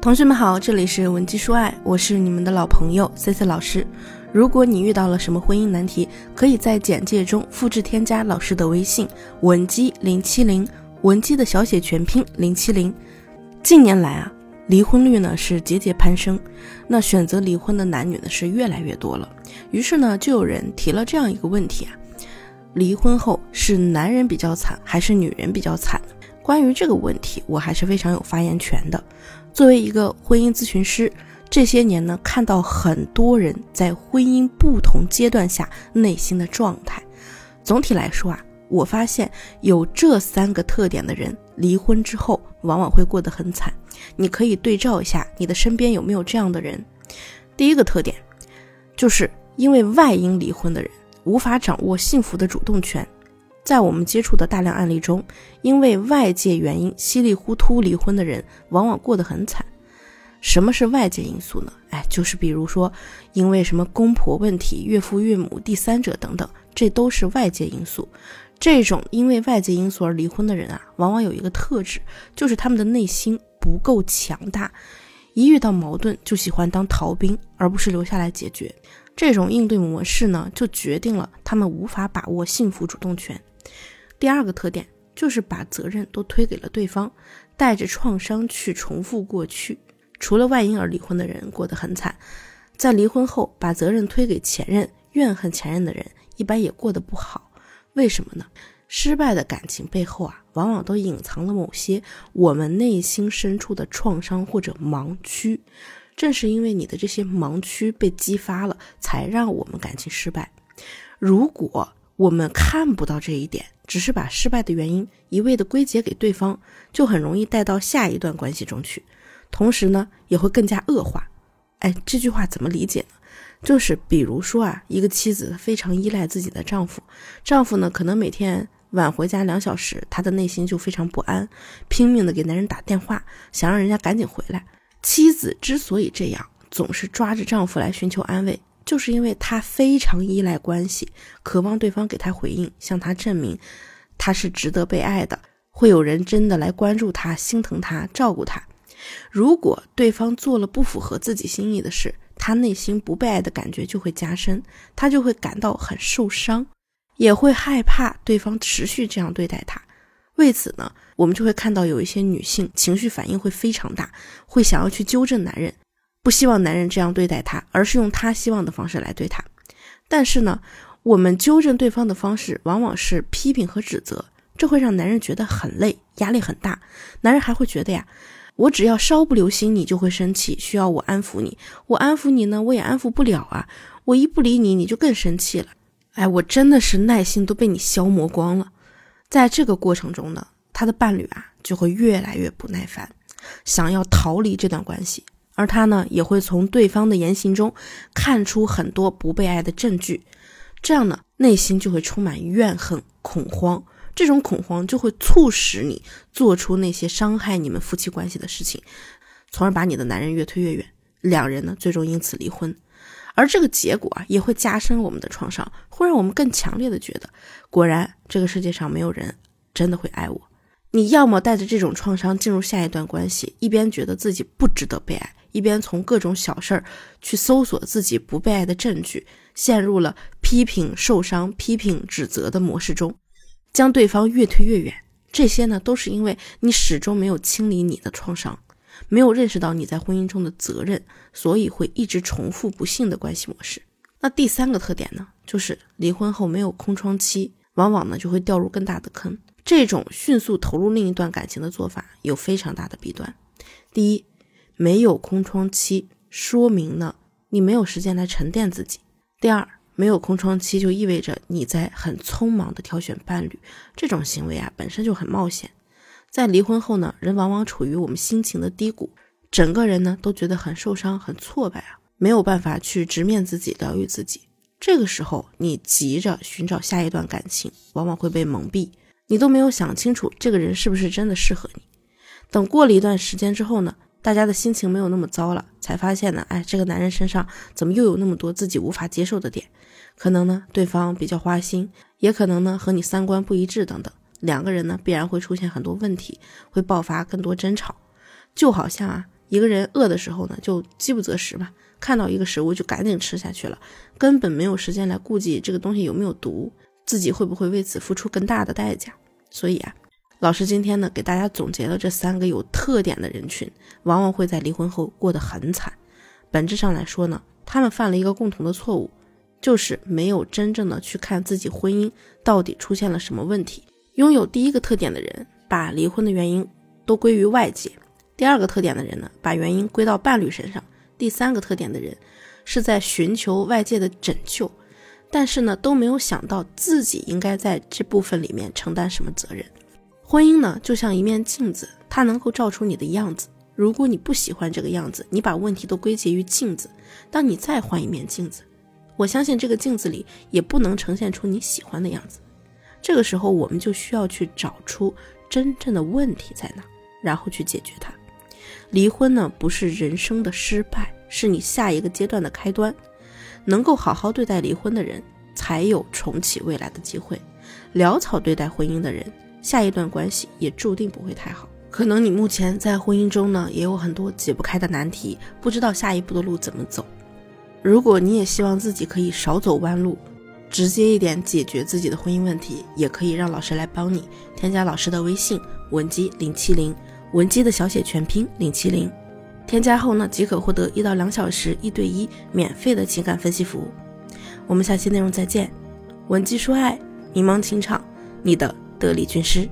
同学们好，这里是文姬说爱，我是你们的老朋友 C C 老师。如果你遇到了什么婚姻难题，可以在简介中复制添加老师的微信文姬零七零，文姬的小写全拼零七零。近年来啊，离婚率呢是节节攀升，那选择离婚的男女呢是越来越多了。于是呢，就有人提了这样一个问题啊：离婚后是男人比较惨，还是女人比较惨？关于这个问题，我还是非常有发言权的。作为一个婚姻咨询师，这些年呢，看到很多人在婚姻不同阶段下内心的状态。总体来说啊，我发现有这三个特点的人，离婚之后往往会过得很惨。你可以对照一下，你的身边有没有这样的人？第一个特点，就是因为外因离婚的人，无法掌握幸福的主动权。在我们接触的大量案例中，因为外界原因稀里糊涂离婚的人，往往过得很惨。什么是外界因素呢？哎，就是比如说，因为什么公婆问题、岳父岳母、第三者等等，这都是外界因素。这种因为外界因素而离婚的人啊，往往有一个特质，就是他们的内心不够强大，一遇到矛盾就喜欢当逃兵，而不是留下来解决。这种应对模式呢，就决定了他们无法把握幸福主动权。第二个特点就是把责任都推给了对方，带着创伤去重复过去。除了外因而离婚的人过得很惨，在离婚后把责任推给前任、怨恨前任的人，一般也过得不好。为什么呢？失败的感情背后啊，往往都隐藏了某些我们内心深处的创伤或者盲区。正是因为你的这些盲区被激发了，才让我们感情失败。如果我们看不到这一点，只是把失败的原因一味的归结给对方，就很容易带到下一段关系中去，同时呢，也会更加恶化。哎，这句话怎么理解呢？就是比如说啊，一个妻子非常依赖自己的丈夫，丈夫呢可能每天晚回家两小时，她的内心就非常不安，拼命的给男人打电话，想让人家赶紧回来。妻子之所以这样，总是抓着丈夫来寻求安慰。就是因为他非常依赖关系，渴望对方给他回应，向他证明他是值得被爱的，会有人真的来关注他、心疼他、照顾他。如果对方做了不符合自己心意的事，他内心不被爱的感觉就会加深，他就会感到很受伤，也会害怕对方持续这样对待他。为此呢，我们就会看到有一些女性情绪反应会非常大，会想要去纠正男人。不希望男人这样对待她，而是用她希望的方式来对她。但是呢，我们纠正对方的方式往往是批评和指责，这会让男人觉得很累，压力很大。男人还会觉得呀，我只要稍不留心，你就会生气，需要我安抚你。我安抚你呢，我也安抚不了啊。我一不理你，你就更生气了。哎，我真的是耐心都被你消磨光了。在这个过程中呢，他的伴侣啊就会越来越不耐烦，想要逃离这段关系。而他呢，也会从对方的言行中看出很多不被爱的证据，这样呢，内心就会充满怨恨、恐慌。这种恐慌就会促使你做出那些伤害你们夫妻关系的事情，从而把你的男人越推越远。两人呢，最终因此离婚。而这个结果啊，也会加深我们的创伤，会让我们更强烈的觉得，果然这个世界上没有人真的会爱我。你要么带着这种创伤进入下一段关系，一边觉得自己不值得被爱。一边从各种小事儿去搜索自己不被爱的证据，陷入了批评、受伤、批评、指责的模式中，将对方越推越远。这些呢，都是因为你始终没有清理你的创伤，没有认识到你在婚姻中的责任，所以会一直重复不幸的关系模式。那第三个特点呢，就是离婚后没有空窗期，往往呢就会掉入更大的坑。这种迅速投入另一段感情的做法有非常大的弊端。第一。没有空窗期，说明呢你没有时间来沉淀自己。第二，没有空窗期就意味着你在很匆忙的挑选伴侣，这种行为啊本身就很冒险。在离婚后呢，人往往处于我们心情的低谷，整个人呢都觉得很受伤、很挫败啊，没有办法去直面自己、疗愈自己。这个时候，你急着寻找下一段感情，往往会被蒙蔽，你都没有想清楚这个人是不是真的适合你。等过了一段时间之后呢？大家的心情没有那么糟了，才发现呢，哎，这个男人身上怎么又有那么多自己无法接受的点？可能呢，对方比较花心，也可能呢和你三观不一致等等，两个人呢必然会出现很多问题，会爆发更多争吵。就好像啊，一个人饿的时候呢，就饥不择食嘛，看到一个食物就赶紧吃下去了，根本没有时间来顾及这个东西有没有毒，自己会不会为此付出更大的代价。所以啊，老师今天呢给大家总结了这三个有特点的人群，往往会在离婚后过得很惨。本质上来说呢，他们犯了一个共同的错误，就是没有真正的去看自己婚姻到底出现了什么问题。拥有第一个特点的人，把离婚的原因都归于外界。第二个特点的人呢，把原因归到伴侣身上；第三个特点的人，是在寻求外界的拯救，但是呢，都没有想到自己应该在这部分里面承担什么责任。婚姻呢，就像一面镜子，它能够照出你的样子。如果你不喜欢这个样子，你把问题都归结于镜子，当你再换一面镜子，我相信这个镜子里也不能呈现出你喜欢的样子。这个时候，我们就需要去找出真正的问题在哪，然后去解决它。离婚呢，不是人生的失败，是你下一个阶段的开端。能够好好对待离婚的人，才有重启未来的机会。潦草对待婚姻的人，下一段关系也注定不会太好。可能你目前在婚姻中呢，也有很多解不开的难题，不知道下一步的路怎么走。如果你也希望自己可以少走弯路，直接一点解决自己的婚姻问题，也可以让老师来帮你。添加老师的微信文姬零七零。文姬的小写全拼零七零，添加后呢即可获得一到两小时一对一免费的情感分析服务。我们下期内容再见。文姬说爱，迷茫情场，你的得力军师。